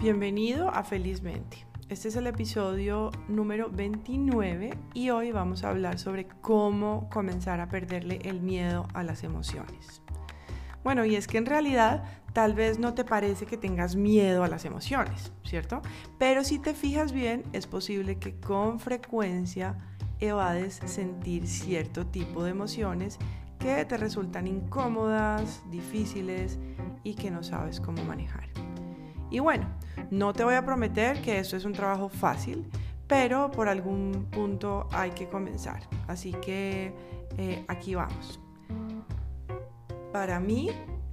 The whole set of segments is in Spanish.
Bienvenido a Felizmente. Este es el episodio número 29 y hoy vamos a hablar sobre cómo comenzar a perderle el miedo a las emociones. Bueno, y es que en realidad tal vez no te parece que tengas miedo a las emociones, ¿cierto? Pero si te fijas bien, es posible que con frecuencia evades sentir cierto tipo de emociones que te resultan incómodas, difíciles y que no sabes cómo manejar. Y bueno, no te voy a prometer que esto es un trabajo fácil, pero por algún punto hay que comenzar. Así que eh, aquí vamos. Para mí,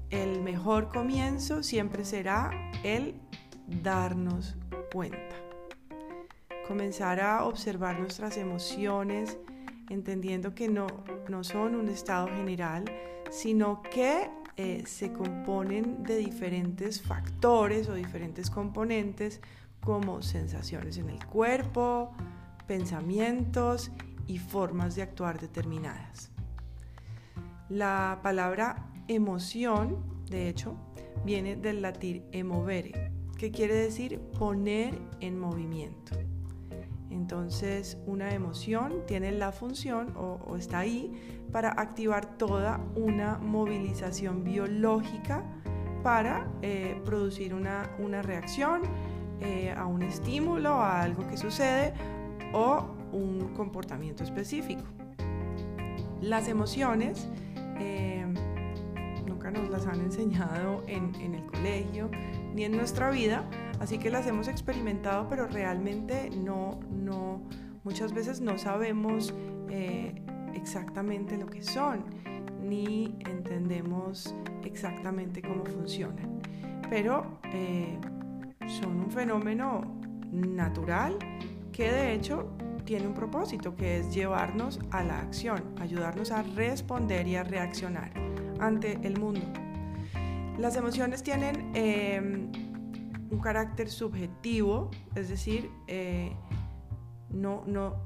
el mejor comienzo siempre será el darnos cuenta. Comenzar a observar nuestras emociones, entendiendo que no, no son un estado general, sino que eh, se componen de diferentes factores o diferentes componentes como sensaciones en el cuerpo, pensamientos y formas de actuar determinadas. La palabra emoción, de hecho, viene del latín emovere, que quiere decir poner en movimiento. Entonces, una emoción tiene la función o, está ahí para activar toda una movilización biológica para eh, producir una, reacción eh, a un estímulo, a algo que sucede o un comportamiento específico. Las emociones eh, nunca nos las han enseñado en, en el colegio ni en nuestra vida, Así que las hemos experimentado, pero realmente no, no, muchas veces no sabemos eh, exactamente lo que son, ni entendemos exactamente cómo funcionan. Pero eh, son un fenómeno natural que de hecho tiene un propósito, que es llevarnos a la acción, ayudarnos a responder y a reaccionar ante el mundo. Las emociones tienen em, un carácter subjetivo, es decir, eh, no, no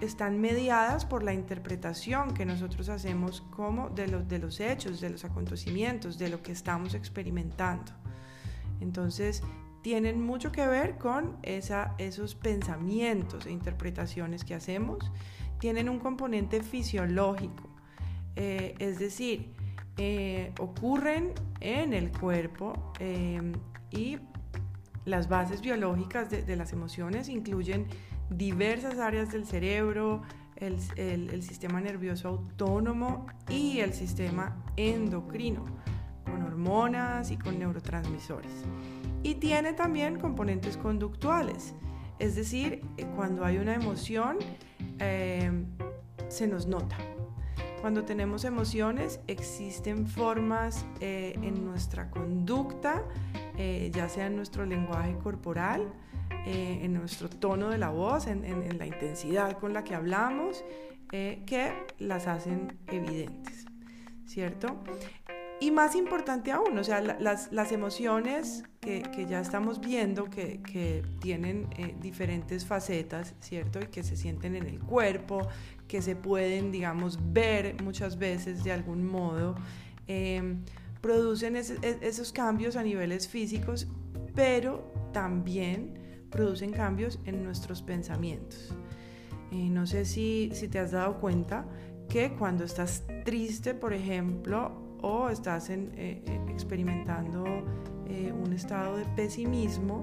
están mediadas por la interpretación que nosotros hacemos como de, de los hechos, de los acontecimientos, de lo que estamos experimentando. Entonces, tienen mucho que ver con esa, esos pensamientos e interpretaciones que hacemos. Tienen un componente fisiológico, eh, es decir, eh, ocurren en el cuerpo y las bases biológicas de, las emociones incluyen diversas áreas del cerebro, el, sistema nervioso autónomo y el sistema endocrino, con hormonas y con neurotransmisores. Y tiene también componentes conductuales, es decir, eh, cuando hay una emoción eh, se nos nota. Cuando tenemos emociones existen formas eh, en nuestra conducta eh, ya sea en nuestro lenguaje corporal, eh, en nuestro tono de la voz, en, la intensidad con la que hablamos, que las hacen evidentes, ¿cierto? Y más importante aún, o sea, las, emociones que, ya estamos viendo que, que tienen diferentes facetas, ¿cierto? Y que se sienten en el cuerpo, que se pueden, digamos, ver muchas veces de algún modo producen e, esos cambios a niveles físicos, pero también producen cambios en nuestros pensamientos. Eh, no sé si, si, te has dado cuenta que cuando estás triste, por ejemplo, o estás eh, eh, experimentando un estado de pesimismo,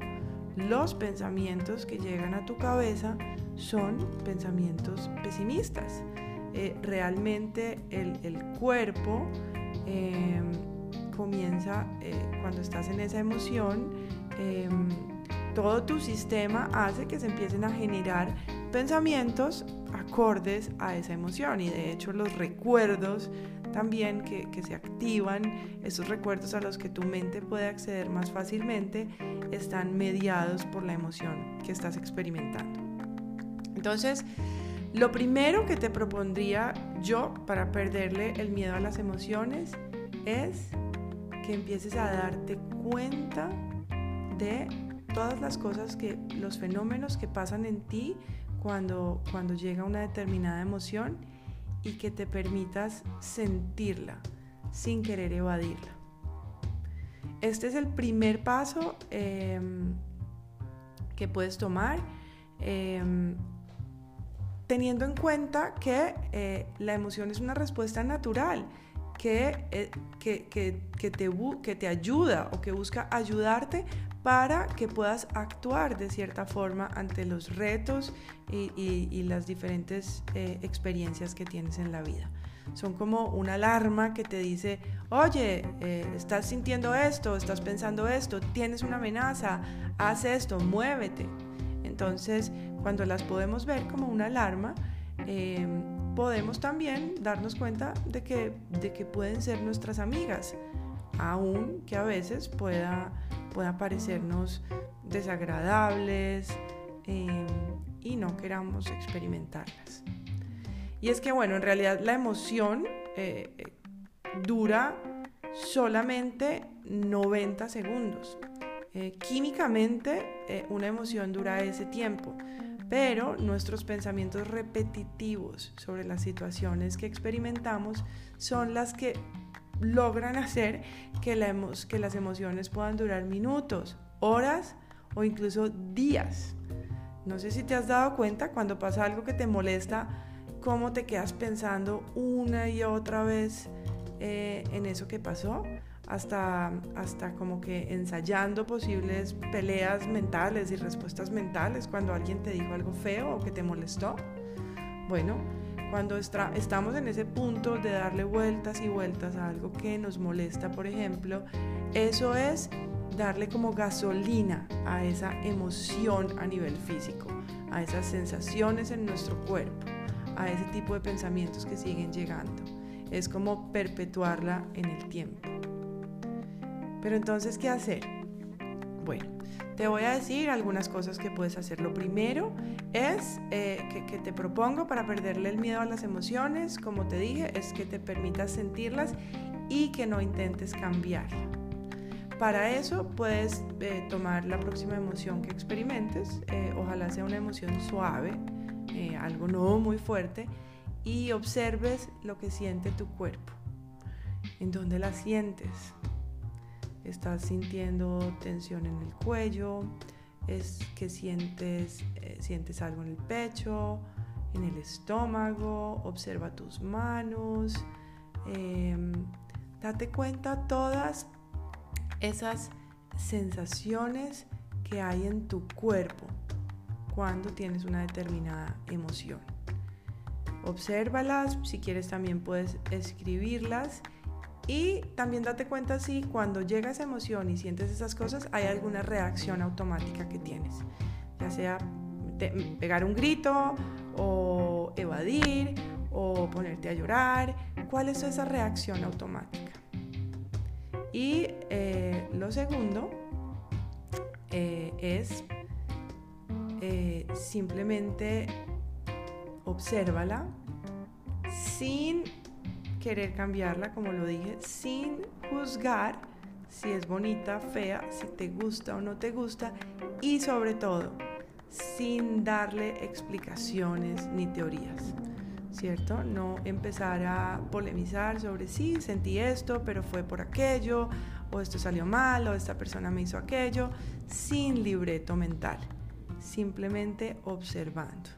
los pensamientos que llegan a tu cabeza son pensamientos pesimistas. realmente el, el cuerpo comienza eh, cuando estás en esa emoción, em, todo tu sistema hace que se empiecen a generar pensamientos acordes a esa emoción y de hecho los recuerdos también que, que, se activan, esos recuerdos a los que tu mente puede acceder más fácilmente, están mediados por la emoción que estás experimentando. Entonces, lo primero que te propondría yo para perderle el miedo a las emociones es que empieces a darte cuenta de todas las cosas que, los fenómenos que pasan en ti cuando, cuando llega una determinada emoción y que te permitas sentirla sin querer evadirla. este es el primer paso em, que puedes tomar em, teniendo en cuenta que eh, la emoción es una respuesta natural eh, que, que, te, que te ayuda o que busca ayudarte para que puedas actuar de cierta forma ante los retos y, las diferentes eh, experiencias que tienes en la vida. Son como una alarma que te dice, oye, eh, estás sintiendo esto, estás pensando esto, tienes una amenaza, haz esto, muévete. Entonces, cuando las podemos ver como una alarma, em, podemos también darnos cuenta de que, de que pueden ser nuestras amigas, aun que a veces pueda puedan parecernos desagradables em, y no queramos experimentarlas. Y es que, bueno, en realidad la emoción eh, dura solamente 90 segundos. Eh, químicamente, eh, una emoción dura ese tiempo, pero nuestros pensamientos repetitivos sobre las situaciones que experimentamos son las que logran hacer que, las emociones puedan durar minutos, horas o incluso días. No sé si te has dado cuenta cuando pasa algo que te molesta, cómo te quedas pensando una y otra vez eh, en eso que pasó, hasta, hasta como que ensayando posibles peleas mentales y respuestas mentales cuando alguien te dijo algo feo o que te molestó. Bueno, cuando estamos en ese punto de darle vueltas y vueltas a algo que nos molesta, por ejemplo, eso es darle como gasolina a esa emoción a nivel físico, a esas sensaciones en nuestro cuerpo, a ese tipo de pensamientos que siguen llegando. Es como perpetuarla en el tiempo. Pero entonces, ¿qué hacer? Bueno, te voy a decir algunas cosas que puedes hacer. Lo primero es eh, que, te propongo para perderle el miedo a las emociones, como te dije, es que te permitas sentirlas y que no intentes cambiarla. Para eso puedes eh, tomar la próxima emoción que experimentes, eh, ojalá sea una emoción suave, algo no muy fuerte, y observes lo que siente tu cuerpo, en dónde la sientes, estás sintiendo tensión en el cuello, es que sientes, eh, sientes algo en el pecho, en el estómago, observa tus manos, em, date cuenta todas esas sensaciones que hay en tu cuerpo cuando tienes una determinada emoción. Obsérvalas, si quieres también puedes escribirlas y también date cuenta si cuando llega esa emoción y sientes esas cosas hay alguna reacción automática que tienes, ya sea pegar un grito o evadir o ponerte a llorar. ¿Cuál es esa reacción automática? Y eh, lo segundo eh, es eh, simplemente obsérvala sin querer cambiarla, como lo dije, sin juzgar si es bonita, fea, si te gusta o no te gusta y sobre todo sin darle explicaciones ni teorías. ¿Cierto? No empezar a polemizar sobre sí, sentí esto, pero fue por aquello, o esto salió mal, o esta persona me hizo aquello, sin libreto mental, simplemente observando.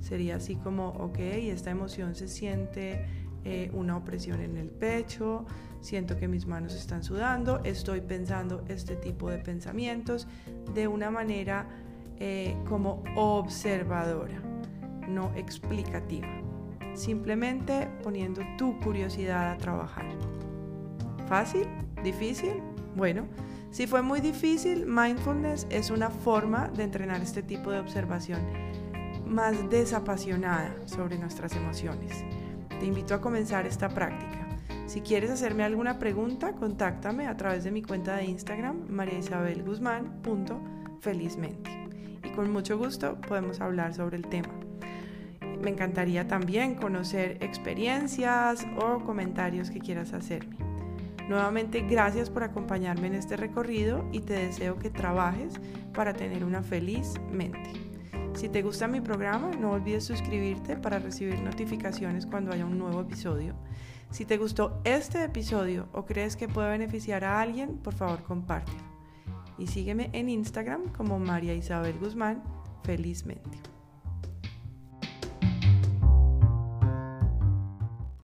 Sería así como, ok, esta emoción se siente eh, una opresión en el pecho, siento que mis manos están sudando, estoy pensando este tipo de pensamientos de una manera eh, como observadora, no explicativa, simplemente poniendo tu curiosidad a trabajar. ¿Fácil? ¿Difícil? Bueno, si fue muy difícil, mindfulness es una forma de entrenar este tipo de observación más desapasionada sobre nuestras emociones. Te invito a comenzar esta práctica. Si quieres hacerme alguna pregunta, contáctame a través de mi cuenta de Instagram, mariaisabelguzmán.felizmente. Y con mucho gusto podemos hablar sobre el tema. Me encantaría también conocer experiencias o comentarios que quieras hacerme. Nuevamente, gracias por acompañarme en este recorrido y te deseo que trabajes para tener una feliz mente. Si te gusta mi programa, no olvides suscribirte para recibir notificaciones cuando haya un nuevo episodio. Si te gustó este episodio o crees que puede beneficiar a alguien, por favor compártelo. Y sígueme en Instagram como María Isabel Guzmán, felizmente.